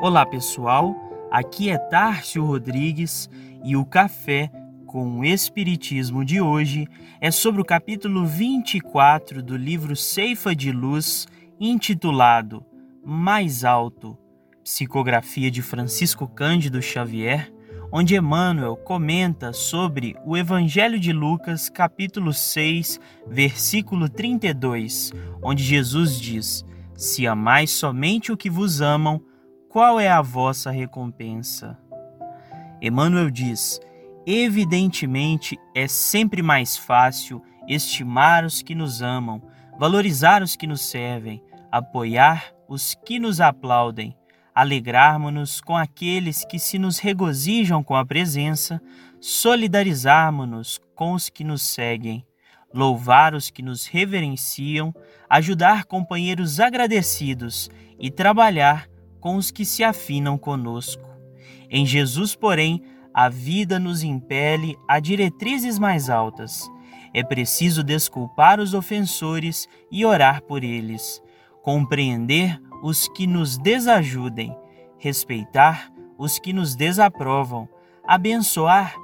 Olá pessoal, aqui é Tárcio Rodrigues e o café com o Espiritismo de hoje é sobre o capítulo 24 do livro Ceifa de Luz, intitulado Mais Alto, psicografia de Francisco Cândido Xavier, onde Emmanuel comenta sobre o Evangelho de Lucas, capítulo 6, versículo 32, onde Jesus diz: Se amais somente o que vos amam, qual é a vossa recompensa? Emmanuel diz: Evidentemente é sempre mais fácil estimar os que nos amam, valorizar os que nos servem, apoiar os que nos aplaudem, alegrarmos-nos com aqueles que se nos regozijam com a presença, solidarizarmos-nos com os que nos seguem, louvar os que nos reverenciam, ajudar companheiros agradecidos e trabalhar com os que se afinam conosco. Em Jesus, porém, a vida nos impele a diretrizes mais altas. É preciso desculpar os ofensores e orar por eles, compreender os que nos desajudem, respeitar os que nos desaprovam, abençoar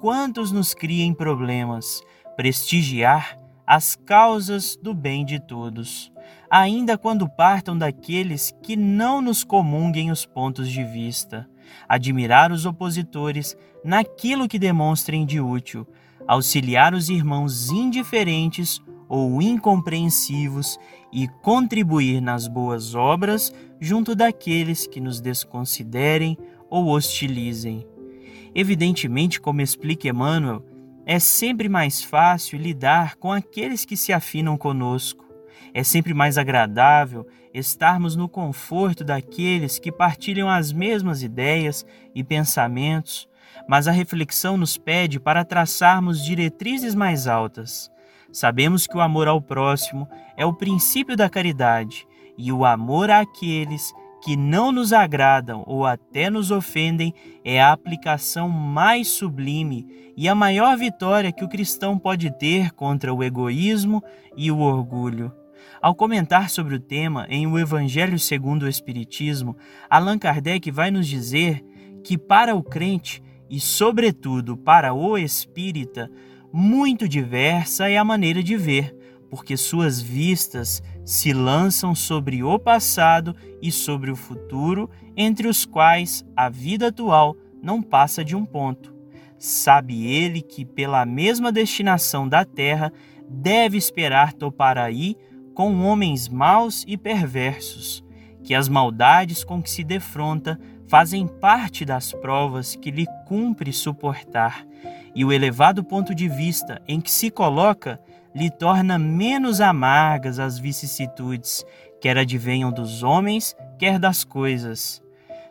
quantos nos criem problemas, prestigiar as causas do bem de todos, ainda quando partam daqueles que não nos comunguem os pontos de vista, admirar os opositores naquilo que demonstrem de útil, auxiliar os irmãos indiferentes ou incompreensivos e contribuir nas boas obras junto daqueles que nos desconsiderem ou hostilizem. Evidentemente, como explica Emmanuel, é sempre mais fácil lidar com aqueles que se afinam conosco. É sempre mais agradável estarmos no conforto daqueles que partilham as mesmas ideias e pensamentos, mas a reflexão nos pede para traçarmos diretrizes mais altas. Sabemos que o amor ao próximo é o princípio da caridade e o amor àqueles que não nos agradam ou até nos ofendem é a aplicação mais sublime e a maior vitória que o cristão pode ter contra o egoísmo e o orgulho. Ao comentar sobre o tema em O Evangelho segundo o Espiritismo, Allan Kardec vai nos dizer que para o crente e, sobretudo, para o espírita, muito diversa é a maneira de ver porque suas vistas se lançam sobre o passado e sobre o futuro, entre os quais a vida atual não passa de um ponto. Sabe ele que, pela mesma destinação da terra, deve esperar topar aí com homens maus e perversos, que as maldades com que se defronta fazem parte das provas que lhe cumpre suportar, e o elevado ponto de vista em que se coloca lhe torna menos amargas as vicissitudes, quer advenham dos homens, quer das coisas.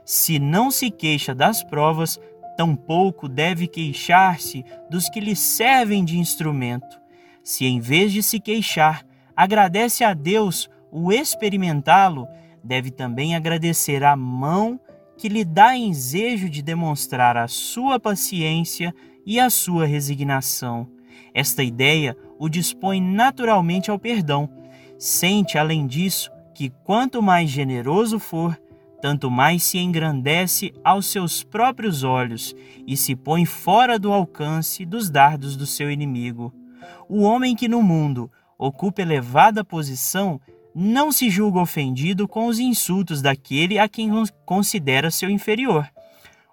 Se não se queixa das provas, tampouco deve queixar-se dos que lhe servem de instrumento. Se em vez de se queixar, agradece a Deus o experimentá-lo, deve também agradecer a mão que lhe dá ensejo de demonstrar a sua paciência e a sua resignação. Esta ideia o dispõe naturalmente ao perdão. Sente, além disso, que quanto mais generoso for, tanto mais se engrandece aos seus próprios olhos e se põe fora do alcance dos dardos do seu inimigo. O homem que no mundo ocupa elevada posição não se julga ofendido com os insultos daquele a quem considera seu inferior.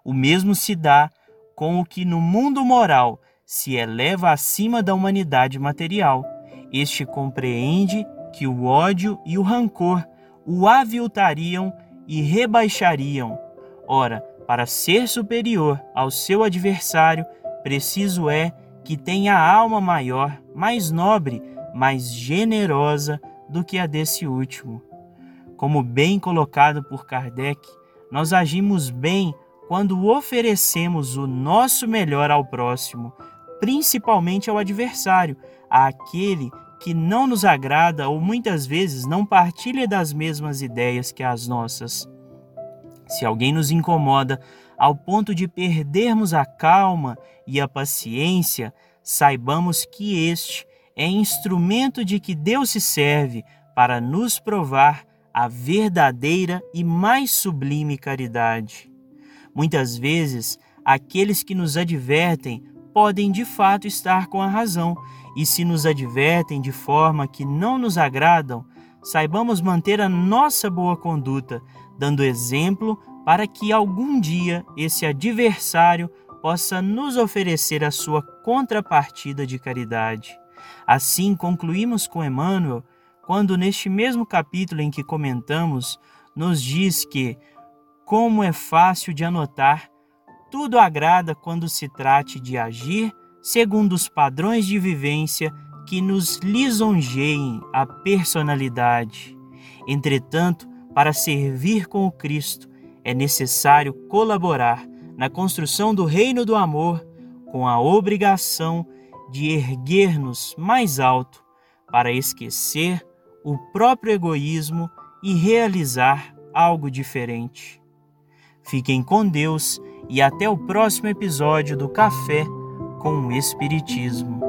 O mesmo se dá com o que no mundo moral se eleva acima da humanidade material. Este compreende que o ódio e o rancor o aviltariam e rebaixariam. Ora, para ser superior ao seu adversário, preciso é que tenha alma maior, mais nobre, mais generosa do que a desse último. Como bem colocado por Kardec, nós agimos bem quando oferecemos o nosso melhor ao próximo, principalmente ao adversário, àquele que não nos agrada ou muitas vezes não partilha das mesmas ideias que as nossas. Se alguém nos incomoda ao ponto de perdermos a calma e a paciência, saibamos que este é instrumento de que Deus se serve para nos provar a verdadeira e mais sublime caridade. Muitas vezes, aqueles que nos advertem podem de fato estar com a razão, e se nos advertem de forma que não nos agradam, saibamos manter a nossa boa conduta, dando exemplo para que algum dia esse adversário possa nos oferecer a sua contrapartida de caridade. Assim concluímos com Emmanuel, quando neste mesmo capítulo em que comentamos, nos diz que, como é fácil de anotar, tudo agrada quando se trate de agir segundo os padrões de vivência que nos lisonjeiem a personalidade. Entretanto, para servir com o Cristo, é necessário colaborar na construção do reino do amor com a obrigação de erguer-nos mais alto para esquecer o próprio egoísmo e realizar algo diferente. Fiquem com Deus e até o próximo episódio do Café com o Espiritismo.